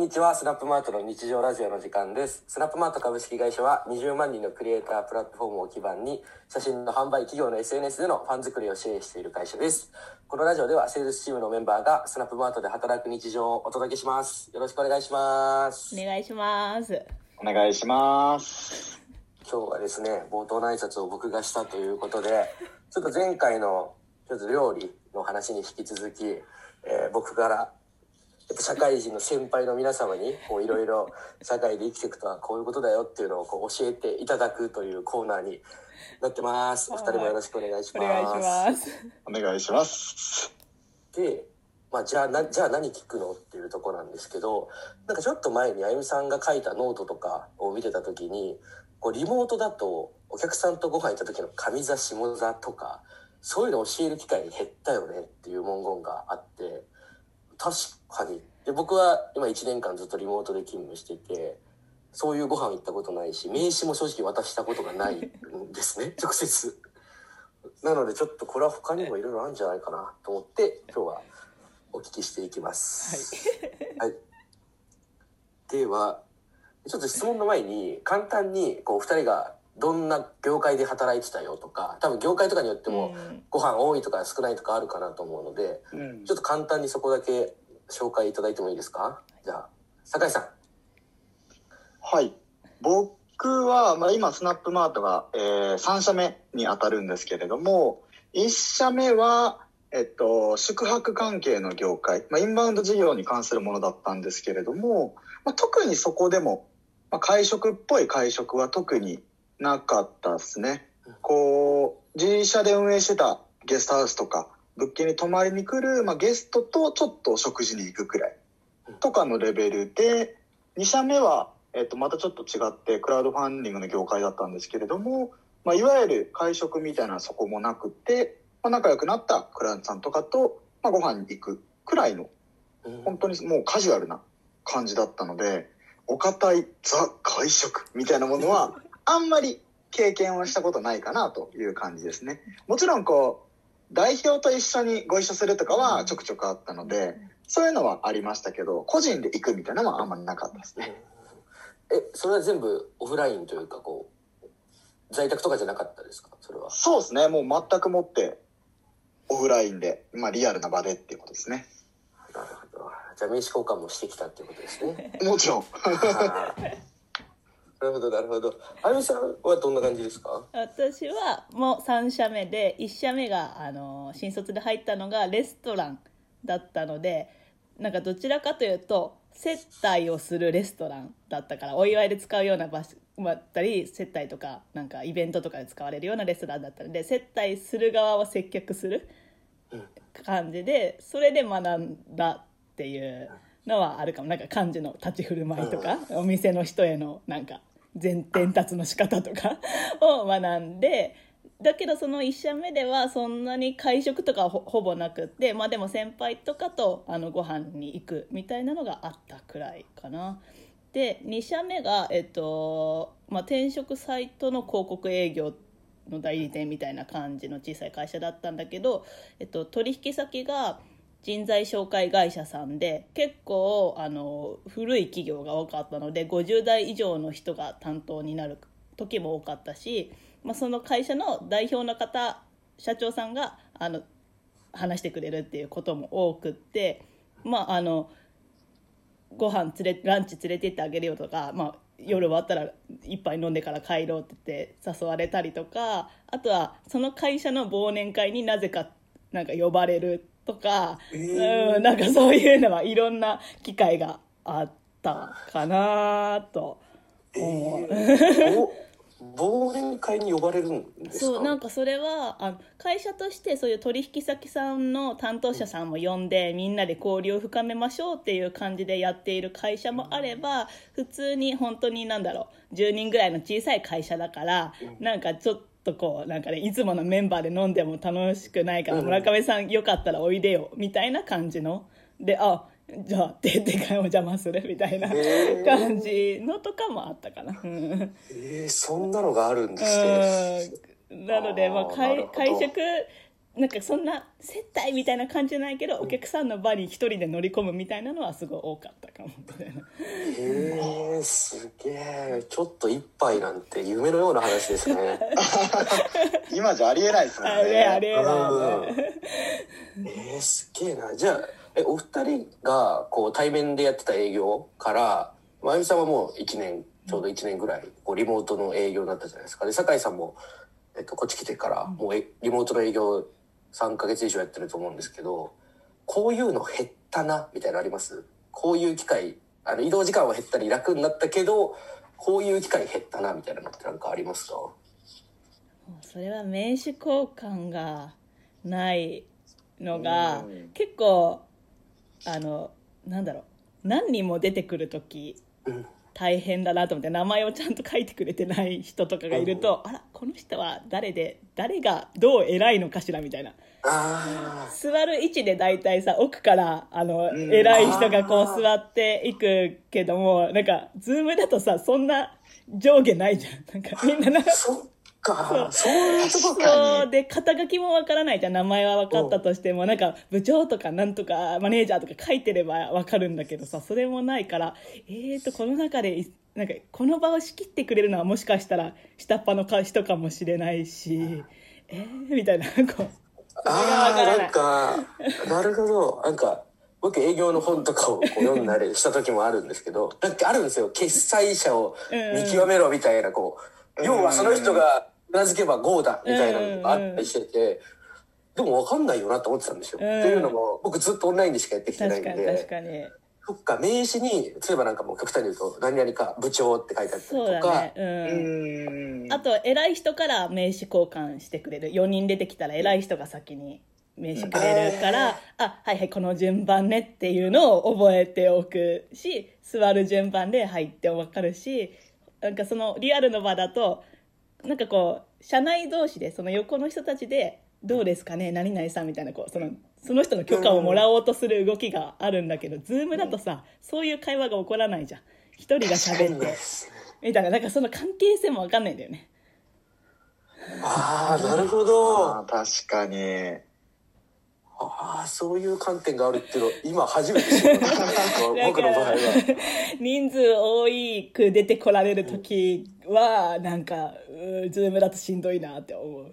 んにちは。スナップマートの日常ラジオの時間です。スナップマート株式会社は20万人のクリエイタープラットフォームを基盤に写真の販売企業の SNS でのファン作りを支援している会社です。このラジオではセールスチームのメンバーがスナップマートで働く日常をお届けします。よろしくお願いします。お願いします。お願いします。今日はですね、冒頭の挨拶を僕がしたということで、ちょっと前回のちょっと料理の話に引き続き、えー僕からやっぱ社会人の先輩の皆様にこういろいろ社会で生きていくとはこういうことだよっていうのをこう教えていただくというコーナーになってます。お二人もよろしくお願いします。お願いします。お願いします。で、まあ、じゃあな、じゃあ何聞くのっていうところなんですけど、なんかちょっと前にあゆみさんが書いたノートとかを見てた時に、こうリモートだとお客さんとご飯行った時の上座下座とか、そういうのを教える機会が減ったよねっていう文言があって、確かに。で、僕は今1年間ずっとリモートで勤務してて、そういうご飯行ったことないし、名刺も正直渡したことがないんですね、直接。なのでちょっとこれは他にもいろいろあるんじゃないかなと思って今日はお聞きしていきます。はい。では、ちょっと質問の前に簡単にこう二人がどんな業界で働いてたよとか、多分業界とかによってもうん。ご飯多いとか少ないとかあるかなと思うので、うん。ちょっと簡単にそこだけ紹介いただいてもいいですか？じゃあ、酒井さん。はい。僕は、まあ、今、スナップマートが、えー、3社目に当たるんですけれども、1社目は、えっと、宿泊関係の業界、まあ、インバウンド事業に関するものだったんですけれども、まあ、特にそこでも、まあ、会食っぽい会食は特になかったですね。こう、自社で運営してたゲストハウスとか、物件に泊まりに来る、まあ、ゲストとちょっと食事に行くくらいとかのレベルで、2社目は、えっと、またちょっと違って、クラウドファンディングの業界だったんですけれども、まあ、いわゆる会食みたいなそこもなくて、まあ、仲良くなったクライアントさんとかと、まあ、ご飯に行くくらいの、うん本当にもうカジュアルな感じだったので、お堅いザ会食みたいなものは、あんまり経験はしたことないかなという感じですね。もちろんこう、代表と一緒にご一緒するとかはちょくちょくあったので、そういうのはありましたけど、個人で行くみたいなのはあんまりなかったですね。え、それは全部オフラインというかこう、在宅とかじゃなかったですか？それは。そうですね。もう全くもって、オフラインで、まあリアルな場でっていうことですね。なるほど。じゃあ名刺交換もしてきたっていうことですね。もちろん。なるほど、なるほど。あゆみさんはどんな感じですか？私はもう3社目で1社目があの新卒で入ったのがレストランだったのでなんかどちらかというと接待をするレストランだったからお祝いで使うような場所だったり接待とかなんかイベントとかで使われるようなレストランだったので接待する側を接客する感じでそれで学んだっていうのはあるかも。なんか漢字の立ち振る舞いとかお店の人へのなんか前転達の仕方とか を学んでだけどその1社目ではそんなに会食とかほほぼなくってまあでも先輩とかとあのご飯に行くみたいなのがあったくらいかな。で2社目が、えっとまあ、転職サイトの広告営業の代理店みたいな感じの小さい会社だったんだけど、えっと、取引先が人材紹介会社さんで結構あの古い企業が多かったので50代以上の人が担当になる時も多かったし、まあ、その会社の代表の方社長さんがあの話してくれるっていうことも多くってまああのご飯連れランチ連れてってあげるよとか、まあ、夜終わったら一杯飲んでから帰ろうって言って誘われたりとかあとはその会社の忘年会になぜかなんか呼ばれるとか、うんなんかそういうのはいろんな機会があったかなと。思う。ぼ忘年会に呼ばれるんですか？そうなんかそれはあの会社としてそういう取引先さんの担当者さんも呼んでみんなで交流を深めましょうっていう感じでやっている会社もあれば普通に本当になんだろう10人ぐらいの小さい会社だからなんかちょっとこうなんかねいつものメンバーで飲んでも楽しくないから村上さんよかったらおいでよみたいな感じのであじゃあ定点会お邪魔するみたいな感じのとかもあったかな。うん。えー、そんなのがあるんですね。うん。なので、まあ、会会食なんかそんな接待みたいな感じじゃないけどお客さんの場に一人で乗り込むみたいなのはすごい多かったかも。みたいなへえすげえちょっと一杯なんて夢のような話ですね。今じゃありえないですもんね。あれあれうん。あれえー、すげえな。じゃあえお二人がこう対面でやってた営業からまゆみさんはもう1年ちょうど1年ぐらいこうリモートの営業になったじゃないですか。で酒井さんも、えっと、こっち来てからもうえリモートの営業3ヶ月以上やってると思うんですけどこういうの減ったなみたいなのあります？こういう機会あの移動時間は減ったり楽になったけどこういう機会減ったなみたいなのってなんかありますか？それは名刺交換がないのがうん。結構あのなんだろう。何人も出てくる時うん大変だなと思って名前をちゃんと書いてくれてない人とかがいると、あらこの人は誰で誰がどう偉いのかしらみたいな。あ座る位置で大体さ奥からあのうん。偉い人がこう座っていくけどもなんかズームだとさそんな上下ないじゃん。なんかみんななか。そういうとこ確かに。そうで肩書きもわからないじゃん。名前は分かったとしてもなんか部長とかなんとかマネージャーとか書いてれば 分かるんだけどさそれもないからえーとこの中でいなんかこの場を仕切ってくれるのはもしかしたら下っ端の人かもしれないしえー、みたいなこう。ああ、なんか、なるほど。なんか、僕営業の本とかをこう読んだりした時もあるんですけど、なんかあるんですよ。決済者を見極めろみたいな、こう、うん。要はその人がうなずけば GO だみたいなのがあったりしてて、でも分かんないよなと思ってたんですよ。うん。っていうのも、僕ずっとオンラインでしかやってきてないん確かに確で、そっか、名刺に、例えばなんかもう極端に言うと、何々か部長って書いてあったりとか。あと偉い人から名刺交換してくれる。4人出てきたら偉い人が先に名刺くれるから、あはいはいこの順番ねっていうのを覚えておくし座る順番で入って分かるしなんかそのリアルの場だとなんかこう社内同士でその横の人たちで「どうですかね何々さん」みたいなこうそのその人の許可をもらおうとする動きがあるんだけど、ズームだとさそういう会話が起こらないじゃん。一人が喋ってみたいななんかその関係性も分かんないんだよね。ああ、なるほど。確かに。ああ、そういう観点があるっていうの、今初めて知った。僕の場合は。人数多いく出てこられる時はなんかうーズームだとしんどいなって思う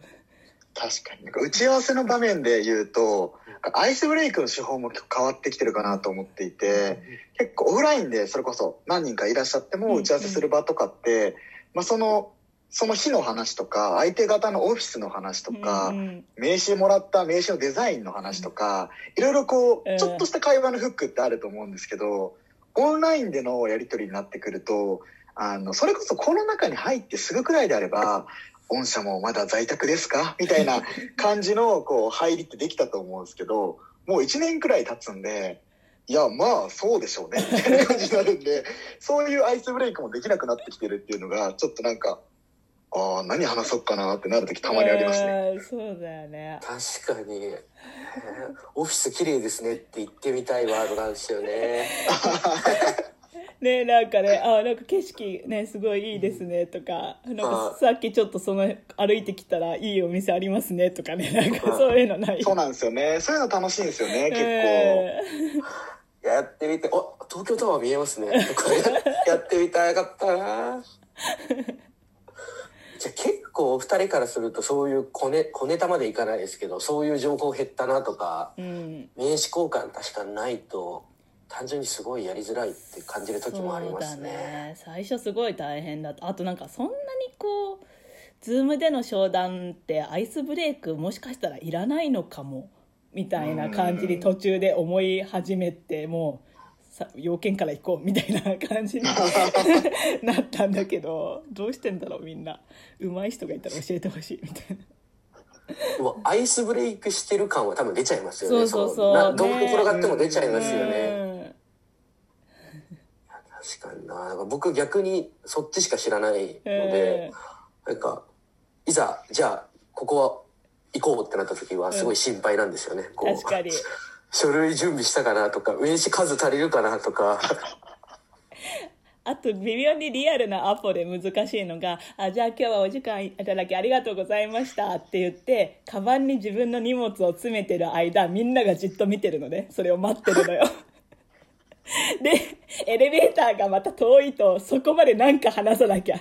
確かに。なんか打ち合わせの場面で言うと、アイスブレイクの手法も結構変わってきてるかなと思っていて、結構オフラインでそれこそ何人かいらっしゃってうんも打ち合わせする場とかって、まあその、その日の話とか、相手方のオフィスの話とか、うん名刺もらった名刺のデザインの話とか、いろいろこうちょっとした会話のフックってあると思うんですけど、オンラインでのやり取りになってくると、あの、それこそこの中に入ってすぐくらいであれば、御社もまだ在宅ですか？みたいな感じの、こう、入りってできたと思うんですけど、もう1年くらい経つんで、いや、まあ、そうでしょうね、みたいな感じになるんで、そういうアイスブレイクもできなくなってきてるっていうのが、ちょっとなんか、ああ、何話そうかなってなるときたまにありますね。うんそうだよね確かに、えーオフィス綺麗ですねって言ってみたいワードなんですよね。ねなんかねあなんか景色ねすごいいいですねとかなんかさっきちょっとその歩いてきたらいいお店ありますねとかねなんかそういうのないそうなんですよね。そういうの楽しいんですよね、結構。いややってみて、お東京タワー見えますね。とかねやってみたかったな。じゃあ結構お二人からするとそういう小ネ小ネタまでいかないですけど、そういう情報減ったなとか、うん、うん名刺交換確かにないと、単純にすごいやりづらいって感じる時もありますね。ね。最初すごい大変だあとなんかそんなにこうズームでの商談ってアイスブレイクもしかしたらいらないのかもみたいな感じに途中で思い始めてもうさ要件から行こうみたいな感じに なったんだけどどうしてんだろうみんな上手い人がいたら教えてほしいみたいな。でもアイスブレイクしてる感は多分出ちゃいますよね。そうそうそうどう転がっても出ちゃいますよね。うん確かにな。僕逆にそっちしか知らないので、なんか、いざ、じゃあ、ここは行こうってなった時はすごい心配なんですよね。こう確かに 書類準備したかなとか、名刺数足りるかなとか。あと微妙にリアルなアポで難しいのが「あじゃあ今日はお時間いただきありがとうございました」って言ってカバンに自分の荷物を詰めてる間みんながじっと見てるのねそれを待ってるのよ でエレベーターがまた遠いとそこまでなんか話さなきゃ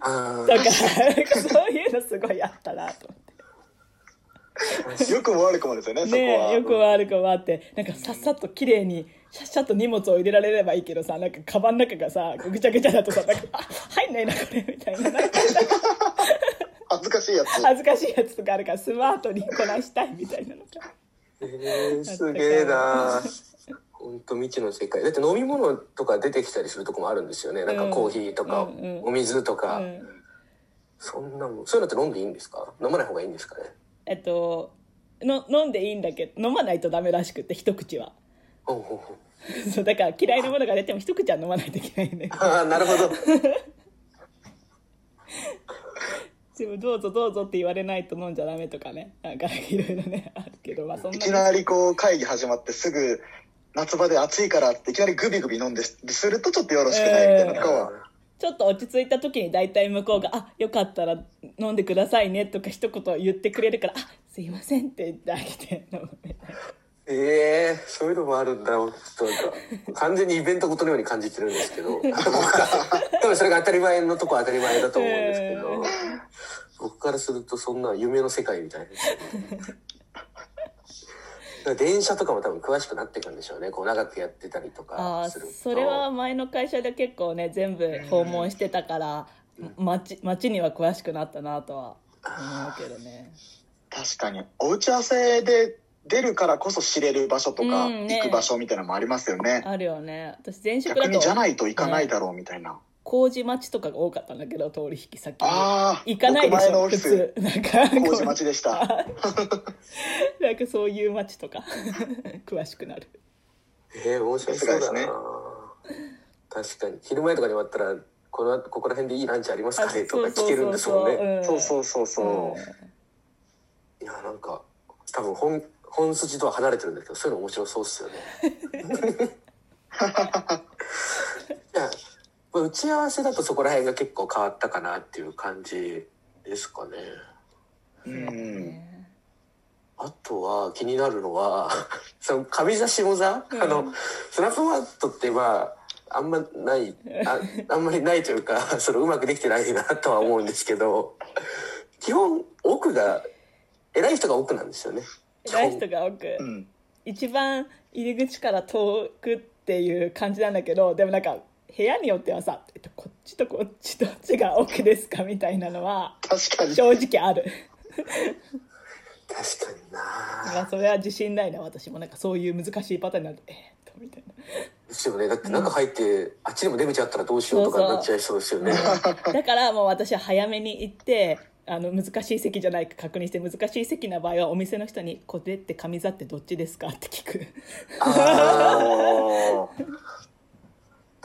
あだからなんかそういうのすごいあったなと思って。よくも悪くもですよね、そこは。ねえよく悪くもあってなんかさっさと綺麗にシャッシャッと荷物を入れられればいいけどさなんかカバンの中がさぐちゃぐちゃだとさなんかあ入んないなこれみたいな。恥ずかしいやつ。恥ずかしいやつとかあるからスマートにこなしたいみたいなのがえー、すげえな。本当未知の世界。だって飲み物とか出てきたりするとこもあるんですよね。なんかコーヒーとか、うんうん。お水とか、うん。そんなもん。そういうのって飲んでいいんですか？飲まない方がいいんですかね？えっとの飲んでいいんだけど飲まないとダメらしくて一口は。ほうほうほう。そうだから嫌いなものが出ても一口は飲まないといけないん ああなるほど。でもどうぞどうぞって言われないと飲んじゃダメとかね。なんかいろいろねあるけどまあそんないきなりこう会議始まってすぐ夏場で暑いからっていきなりグビグビ飲んでするとちょっとよろしくないみたいなのとかは、ちょっと落ち着いた時に大体向こうが「あよかったら飲んでくださいね」とか一言言ってくれるから「あすいません」って言ってあげて飲むみたいな。ええそういうのもあるんだ。ちょっとなんか完全にイベントごとのように感じてるんですけど。多分それが当たり前のとこは当たり前だと思うんですけど、僕からするとそんな夢の世界みたいですよねだから電車とかも多分詳しくなってくるんでしょうね。こう長くやってたりとああかすると。それは前の会社で結構ね全部訪問してたから街街には詳しくなったなとは思うけどね。確かに。お打ち合わせで出るからこそ知れる場所とか、うんね。行く場所みたいなのもありますよね。あるよね。私前職だと逆にじゃないと行かないねだろうみたいな、麹町とかが多かったんだけど通り引き先に。ああ行かないでしょ普僕前のオフィス。通。なんか麹町でした。なんかそういう街とか 詳しくなる。ええ面白そうだな、ね。確かに。昼前とかに終わったらこのここら辺でいいランチありますかね？とか聞けるんですもんね。そうそうそうそう、いやなんか多分本本筋とは離れてるんだけどそういうの面白そうっすよね。いやまあ打ち合わせだとそこら辺が結構変わったかなっていう感じですかね。うん。あとは気になるのは その上座下座、うん。あのスナップマットってまああんまないああんまりないというか そのうまくできてないなとは思うんですけど基本奥が偉い人が奥なんですよね。偉い人が多く、うん一番入り口から遠くっていう感じなんだけどでもなんか部屋によってはさ、えっと、こっちとこっちどっちが奥ですかみたいなのは確かに。正直ある。確かにな。まあそれは自信ないな私も。なんかそういう難しいパターンになるとえー、っとみたいな。ですよね。だって中入って、あっちにも出口あったらどうしようとかになっちゃいそうですよね。だからもう私は早めに行ってあの難しい席じゃないか確認して難しい席な場合はお店の人に「これって上座ってどっちですか?」って聞く。あおーー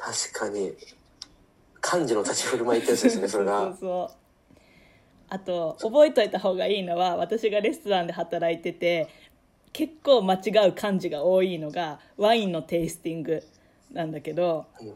確かに。幹事の立ち振る舞いってやつですね それがそうそう。あと覚えといた方がいいのは私がレストランで働いてて結構間違う漢字が多いのがワインのテイスティングなんだけど、うん。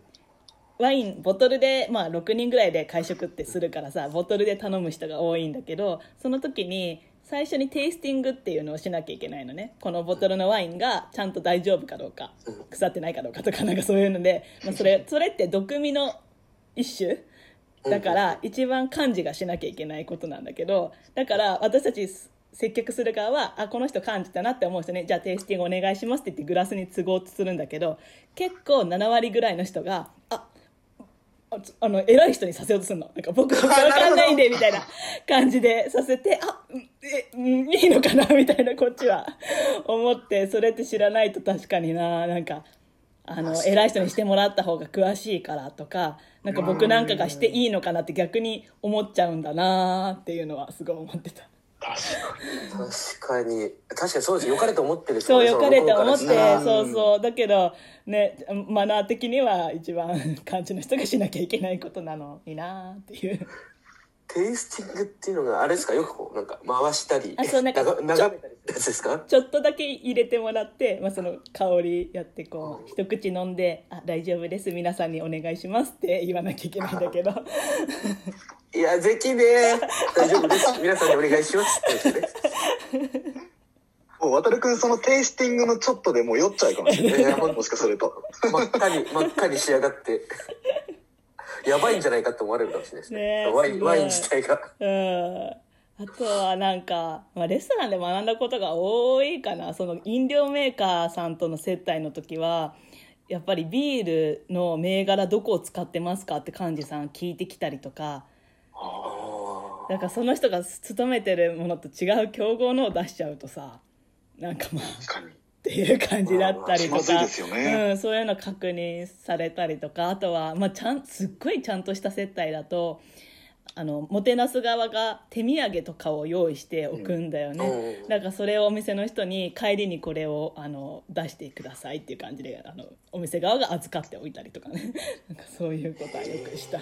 ワインボトルで、まあ、6人ぐらいで会食ってするからさボトルで頼む人が多いんだけどその時に最初にテイスティングっていうのをしなきゃいけないのね。このボトルのワインがちゃんと大丈夫かどうか。腐ってないかどうかとかなんかそういうので、まあ、それ それって毒味の一種だから一番漢字がしなきゃいけないことなんだけどだから私たち接客する側はあこの人漢字だなって思う人ね。じゃあテイスティングお願いしますって言ってグラスに都合とするんだけど結構7割ぐらいの人がああの偉い人にさせようとするの。なんか僕分かんないんでみたいな感じでさせてあうんえうんいいのかなみたいなこっちは。思ってそれって知らないと確かにな。なんかあの偉い人にしてもらった方が詳しいからとかなんか僕なんかがしていいのかなって逆に思っちゃうんだなっていうのはすごい思ってた。確かに。確かにそうです。よかれと思ってるそうよかれと思ってそうそう。だけどねマナー的には一番感じの人がしなきゃいけないことなのになっていう。テイスティングっていうのがあれですか？よくこうなんか回したりあそうなんか眺めたりですか？ちょっとだけ入れてもらって、まあ、その香りやってこう一口飲んで「あ大丈夫です。皆さんにお願いします」って言わなきゃいけないんだけど。いや、ぜきね大丈夫です。皆さんにお願いしますって言ってね。もう渡るくんそのテイスティングのちょっとでもう酔っちゃうかもしれない。もしかすると。真っ赤に、真っ赤に仕上がって。やばいんじゃないかって思われるかもしれないですね。ねえワイン、ワイン自体が。うんあとはなんか、まあ、レストランで学んだことが多いかなその飲料メーカーさんとの接待の時はやっぱりビールの銘柄どこを使ってますかって幹事さん聞いてきたりとかあだからその人が勤めてるものと違う競合のを出しちゃうとさなんかまあ確かに。っていう感じだったりとか、うん、そういうの確認されたりとかあとは、まあ、ちゃんすっごいちゃんとした接待だとあのもてなす側が手土産とかを用意しておくんだよね、うん。うんだからそれをお店の人に帰りにこれをあの出してくださいっていう感じであのお店側が預かっておいたりとかね。なんかそういうことはよくした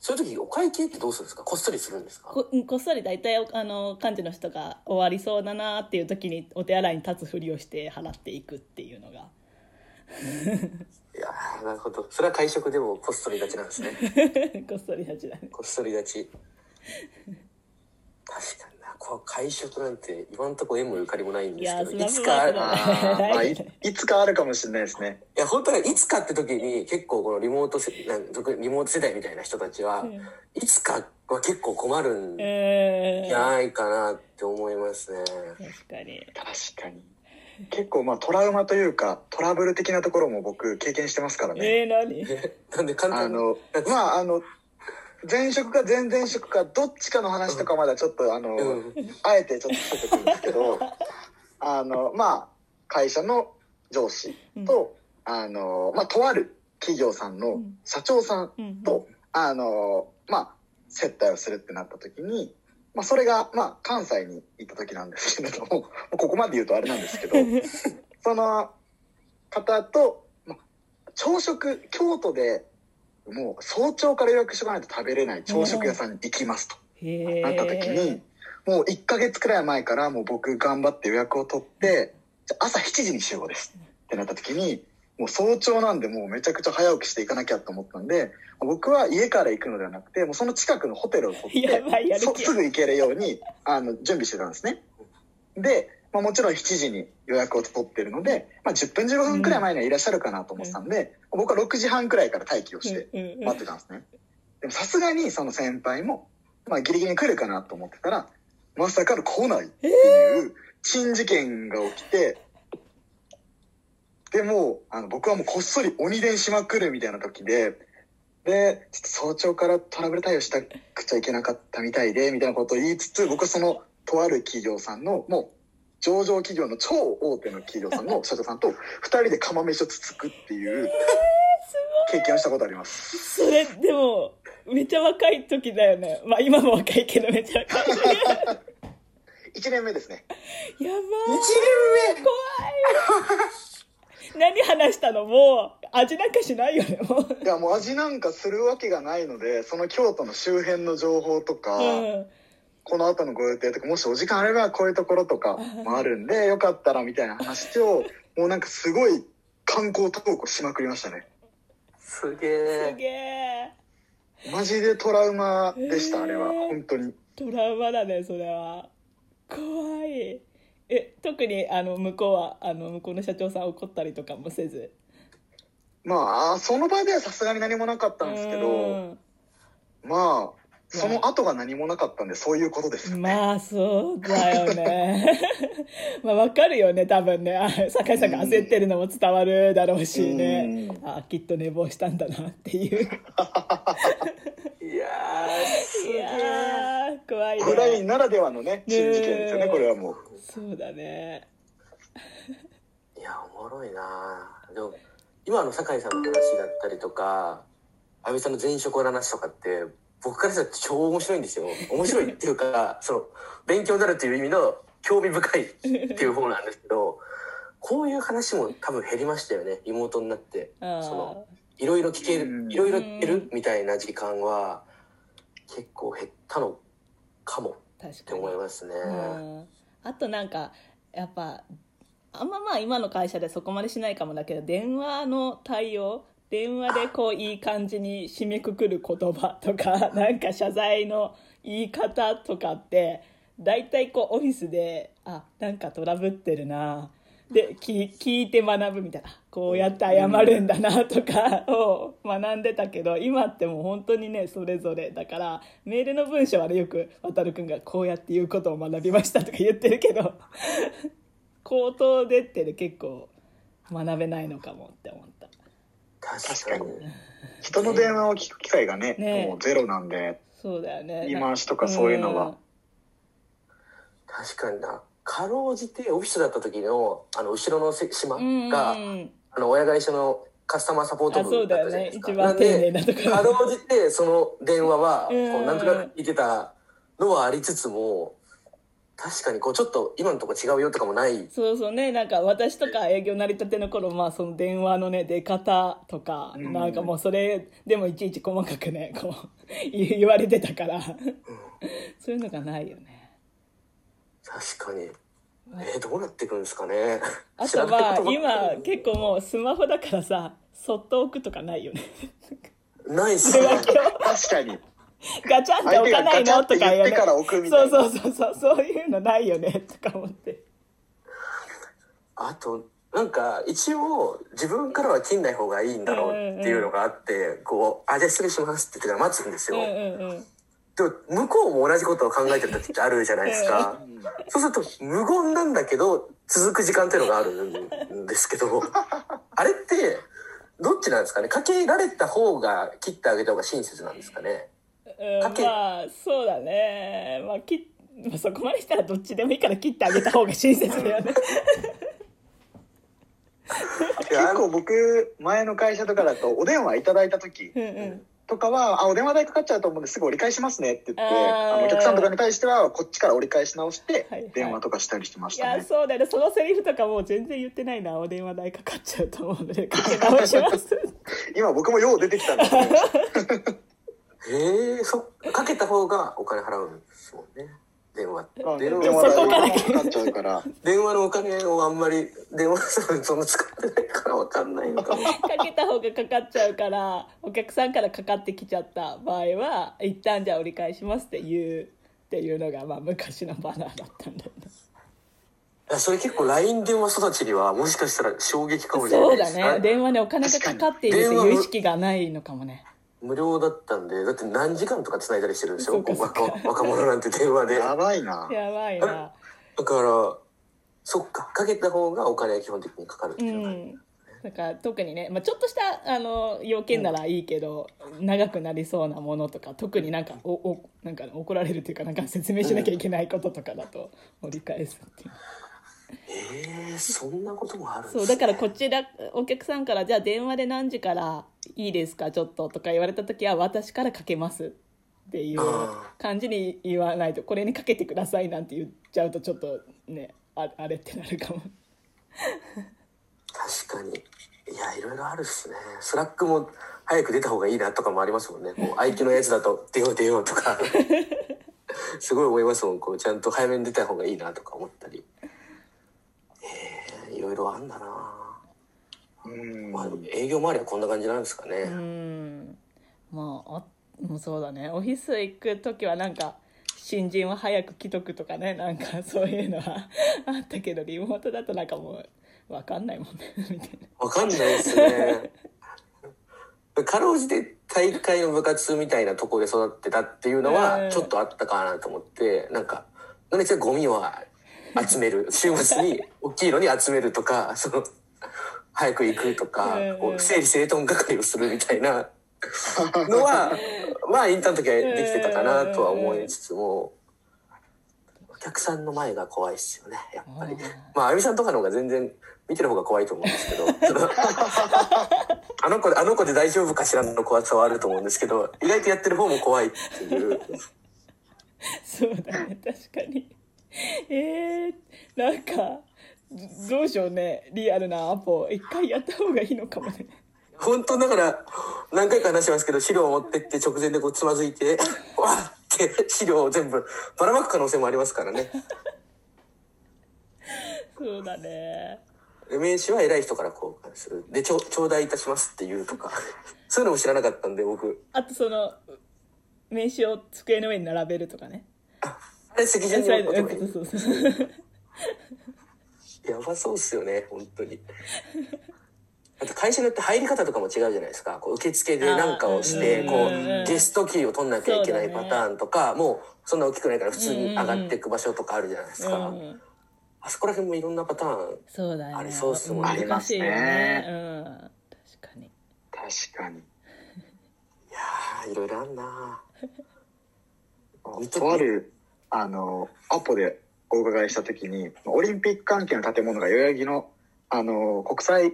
そういう時、お会計ってどうするんですか？こっそりするんですか？ここっそり大体あの幹事の人が終わりそうだなっていう時にお手洗いに立つふりをして払っていくっていうのがいやーなるほど。それは会食でもこっそり立ちなんですね。こっそり立ちだねこっそり立ち。確かに会食なんて今のところ縁もゆかりもないんですけど、いつかある、まあ、いいつかあるかもしれないですね。や、本当はい。つかって時に結構このリモートせ、なん特にリモート世代みたい。な人たちは、うんい。つかは結構困るんじえゃない。かなって思い。ますね。確かに確かに。結構まあトラウマとい。うかトラブル的なところも僕経験してますからね。えー、何なんで簡単に。あの、まああの、前職か前々職かどっちかの話とかまだちょっとあの、うん。あえてちょっと伏せてくるんですけど、あの、まあ会社の上司と、あの、まあとある企業さんの社長さんうん。と、あの、まあ接待をするってなった時に、まあそれが、まあ関西に行った時なんですけれど も、ここまで言うとあれなんですけど、その方と、まあ、朝食、京都でもう早朝から予約しとかないと食べれない朝食屋さんに行きますと。へなった時に、もう1ヶ月くらい前からもう僕頑張って予約を取って、朝7時に集合です。ってなった時に、もう早朝なんでもうめちゃくちゃ早起きしていかなきゃと思ったんで、僕は家から行くのではなくて、もうその近くのホテルを取って すぐ行けるように、あの、準備してたんですね。で、まあ、もちろん7時に予約を取ってるので、まあ、10分15分くらい前にはいらっしゃるかなと思ってたんで、僕は6時半くらいから待機をしてうんうんうん。待ってたんですね。でもさすがにその先輩も、まあ、ギリギリに来るかなと思ってたら、まさかの来ないっていう珍事件が起きて、でも、あの、僕はもうこっそり鬼伝しまくるみたいな時で、で、ちょっと早朝からトラブル対応したくちゃいけなかったみたいで、みたいなことを言いつつ、僕はその、とある企業さんの、もう、上場企業の超大手の企業さんの社長さんと、二人で釜飯をつつくっていう、経験をしたことあります。それでもめっちゃ若い時だよね。まあ今も若いけどめっちゃ若い。1年目ですね。やばい一怖い。何話したの？もう味なんかしないよねもう。いや、もう味なんかするわけがないので、その京都の周辺の情報とか、うんこの後のご予定とか、もしお時間あればこういうところとか もあるんで、よかったらみたいな話を、もうなんかすごい観光投稿しまくりましたね。すげすえ。げえマジでトラウマでした、へーあれは。本当に。トラウマだねそれは怖いえ特にあの向こうはあの向こうの社長さん怒ったりとかもせず？まあ、その場ではさすがに何もなかったんですけうど、んまあ、その後が何もなかったんで、そういうことですよね。まあそうだよね。まあわかるよね多分ね。あ酒井さんが焦ってるのも伝わるだろうしね。うん。あきっと寝坊したんだなっていう。いやー、すいげえ。やー怖いオフラインねならではのね、新事件ですよね、ねこれはもう。そうだね。いや、おもろいな。でも、今の酒井さんの話だったりとか、安倍さんの前職の話とかって、僕からしたら超面白いんですよ。面白いっていうか、その、勉強になるっていう意味の興味深いっていう方なんですけど、こういう話も多分減りましたよね、リモートになって。あそのいろいろ聞けうんる、いろいろ聞けるみたいな時間は、結構減ったのかもって思いますね。うんあとなんかやっぱあんままあ今の会社でそこまでしないかもだけど電話の対応電話でこういい感じに締めくくる言葉とか なんか謝罪の言い方とかって大体こうオフィスであなんかトラブってるなで聞いて学ぶみたいなこうやって謝るんだなとか を学んでたけど今ってもう本当にねそれぞれだからメールの文章はねよく渡くんがこうやって言うことを学びましたとか言ってるけど 口頭でってね結構学べないのかもって思った。確かに。人の電話を聞く機会がね、ね。もうゼロなんで、そうだよね。言い回しとかそういうのは。確かにな。かろうじてオフィスだった時の、あの、後ろのせ島うんが、うん。あの、親会社のカスタマーサポート部だったじゃないですか。ね。一番丁寧なとこ。ろかろうじて、その電話は、こうん。う、なんとなく聞いてたのはありつつも、確かにこう、ちょっと今のとこ違うよとかもない。そうそうねなんか私とか営業成り立ての頃まあその電話のね出方とか、うんなんかもうそれでもいちいち細かくねこう 言言われてたからそういうのがないよね確かに。えー、どうなってくるんですかね。あとまあ知らないことばっかり今結構もうスマホだからさそっと置くとかないよねないっすね。確かに。ガチャンって置かないの？とか言ってから置くみたいな。そうそうそうそう。そういうのないよね。とか思って。あと、なんか、一応、自分からは切んない方がいいんだろうっていうのがあって、こう、あ、じゃあ失礼しますって言ってから待つんですよ。うんうんうん。でも、向こうも同じことを考えてる時ってあるじゃないですか。そうすると、無言なんだけど、続く時間っていうのがあるんですけど、あれって、どっちなんですかね？かけられた方が切ってあげた方が親切なんですかね？うんまあそうだね。まあ切まあ、そこまでしたらどっちでもいいから切ってあげた方が親切だよね。結構僕、前の会社とかだと、お電話いただいた時うんうんとかは、あ、お電話代かかっちゃうと思うんですぐ折り返しますねって言って、あのお客さんとかに対しては、こっちから折り返し直してはいはい、電話とかしたりしてまいしたね。やそうだよね。そのセリフとかもう全然言ってないなお電話代かかっちゃうと思うのでかけ 直します。今僕もよう出てきたんですよ。へえ、そ、かけた方がお金払うんですもんね。電話って。まあ電電話そこかかかっちゃうから。電話のお金をあんまり、電話その使ってないからわかんないのかも。かけた方がかかっちゃうからお客さんからかかってきちゃった場合は一旦じゃあ折り返しますって言うっていうのがまあ昔のバナーだったんだよねそれ結構 LINE 電話育ちにはもしかしたら衝撃かもしれなそいうですだね電話にお金がかかっているっていう意識がないのかもね無料だったんで、だって何時間とか繋いだりしてるんですよ。若若者なんて電話で。やだばいな。やばいなから、そっか、かけた方がお金は基本的にかかるってういうのが、んだから特にね、まあ、ちょっとしたあの要件ならいいけど、長くなりそうなものとか特になんかおおなんか怒られるっていうかなんか説明しなきゃいけないこととかだと折り返すっていう。ええそんなこともあるんですそうだからこちらお客さんから「じゃあ電話で何時からいいですか？ちょっと」とか言われた時は「私からかけます」っていうあ感じに言わないと「これにかけてください」なんて言っちゃうとちょっとねああれってなるかも。確かに。いや、いろいろあるっすね。スラックも早く出た方がいいなとかもありますもんね。こう、相手のやつだと出よう出ようとか。すごい思いますもん。こう、ちゃんと早めに出た方がいいなとか思ったり。ええいろいろあんだな。うん。まあ、営業周りはこんな感じなんですかうね。ん。まああもうそうだね。オフィス行く時はなんか新人は早く来とくとかね。なんか そういうのは あったけどリモートだとなんかもう分かんないもんね。みたいな。わかんないですね。かろうじて大会の部活みたいなところで育ってたっていうのうん。はちょっとあったかなと思って、なんか、なんでゴミは集める、週末に大きいのに集めるとか、その、早く行くとかうん、こう整理整頓係をするみたいな のは、まあインターンの時はできてたかなとは思いつつも、お客さんの前が怖いっすよね、やっぱりうん。まあ、あゆみさんとかの方が全然見てる方が怖いと思うんですけど、あの子で、あの子で大丈夫かしらの怖さはあると思うんですけど、意外とやってる方も怖いっていう。そうだね確かにえー、なんかどうしようねリアルなアポ一回やった方がいいのかもね本当だから、何回か話しますけど、資料を持ってって直前でこうつまずいて、わーって資料を全部ばらまく可能性もありますからね。そうだね名刺は偉い人から交換する。で、ちょ、頂戴いたしますって言うとか。そういうのも知らなかったんで、僕。あとその名刺を机の上に並べるとかねあれ、席順に置けばいい。そうそうそうやばそうっすよね、本当に。あと会社によって入り方とかも違うじゃないですか。こう受付で何かをして、こうゲストキーを取んなきゃいけないパターンとか、もう、そんな大きくないから普通に上がっていく場所とかあるじゃないですか。うんあそこら辺もいろんなパターン。ありそうっすもんね難しいよねあうん確かに確かに。いやー、いろいろあんなとあ る、あの、アポでお伺いしたときに、オリンピック関係の建物が代々木の、あの、国際、ん？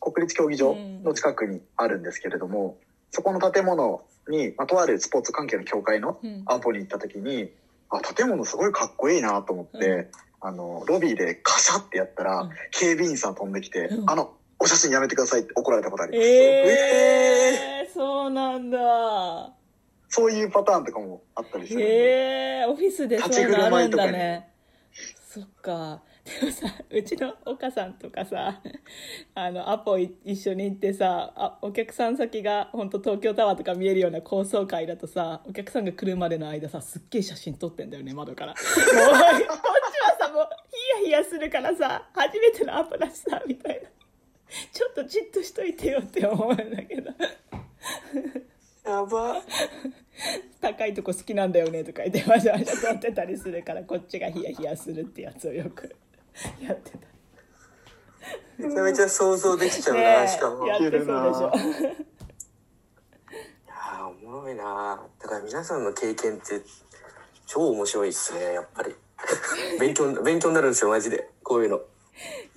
国立競技場の近くにあるんですけれども、そこの建物に、まあ、とあるスポーツ関係の協会のうん。アポに行ったときに、あ、建物すごいかっこいいなと思って、うん。あの、ロビーでカシャってやったら、うん。警備員さん飛んできて、うん。あの、お写真やめてくださいって怒られたことあります。えー、そうなんだそういうパターンとかもあったりするんで。へえオフィスでそういうのあるんだねそっか。でもさうちの岡さんとかさあのアポい一緒に行ってさあお客さん先が本当東京タワーとか見えるような高層階だとさお客さんが来るまでの間さすっげえ写真撮ってんだよね窓から。もうこっちはさもうヒヤヒヤするからさ初めてのアポだしさみたいな。ちょっとじっとしといてよって思うんだけどやば。高いとこ好きなんだよねとか言ってわざわざ撮ってたりするからこっちがヒヤヒヤするってやつをよく やってためちゃめちゃ想像できちゃうな、ねえしかも。いややってそうでしょー、おもろいなだから皆さんの経験って、超面白いっすね、やっぱり。勉強、勉強になるんですよ、マジで。こういうの。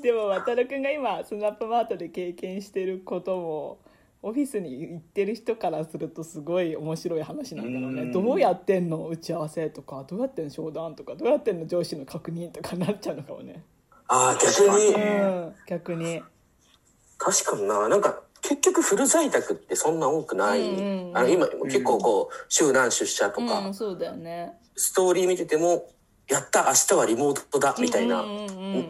でも渡るくんが今スナップマートで経験してることもオフィスに行ってる人からするとすごい面白い話なんだろうね。うん。どうやってんの？打ち合わせとか。どうやってんの？商談とか。どうやってんの？上司の確認とかなっちゃうのかもね。ああ、逆に。確か、うん。逆に。確かにな、なんか、結局フル在宅ってそんな多くない。うんうんうん。あの、今、結構こう、週何出社とか、うんそうだよね。ストーリー見てても、やった、明日はリモートだ、みたいな、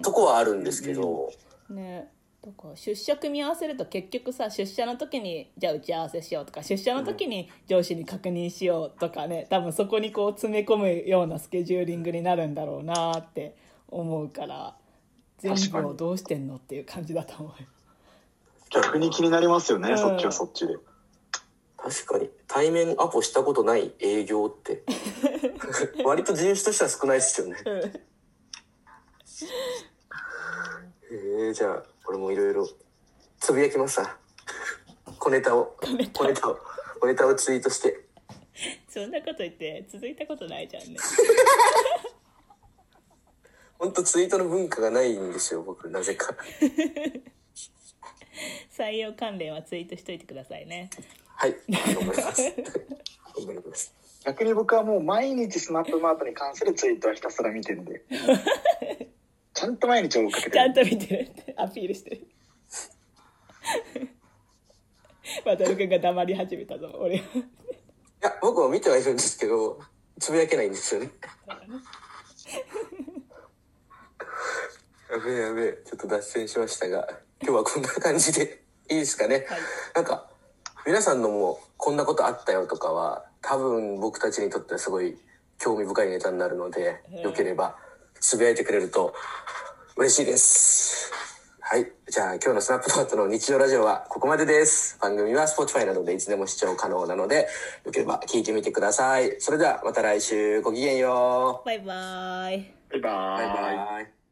とこはあるんですけど、ねだから出社組み合わせると結局さ出社の時にじゃあ打ち合わせしようとか出社の時に上司に確認しようとかね多分そこにこう詰め込むようなスケジューリングになるんだろうなって思うから全部をどうしてんのっていう感じだと思う。逆に気になりますよね、うん。そっちはそっちで。確かに、対面アポしたことない営業って、割と人種としては少ないですよね。うんえー、じゃあ、俺もいろいろ、つぶやきますわ。小ネタを、小ネタを、小ネタをツイートして。そんなこと言って続いたことないじゃんね ほんとツイートの文化がないんですよ、僕、なぜか。採用関連はツイートしといてくださいねはい、頑張ります。頑張ります。逆に僕はもう毎日スナップマートに関するツイートはひたすら見てるんで。ちゃんと毎日追いかけてる。ちゃんと見てるってアピールしてる渡るくんが黙り始めたぞ俺はいや、僕も見てはいるんですけど、つぶやけないんですよね。やべえやべえ、ちょっと脱線しましたが、今日はこんな感じで いいですかね。はいなんか、皆さんのもこんなことあったよとかは、多分僕たちにとってはすごい興味深いネタになるので、うんよければつぶやいてくれると嬉しいです。はい。じゃあ今日のスナップノートの日常ラジオはここまでです。番組は Spotify などでいつでも視聴可能なので、よければ聞いてみてください。それではまた来週ごきげんよう。バイバイバイババイーイ。バイ。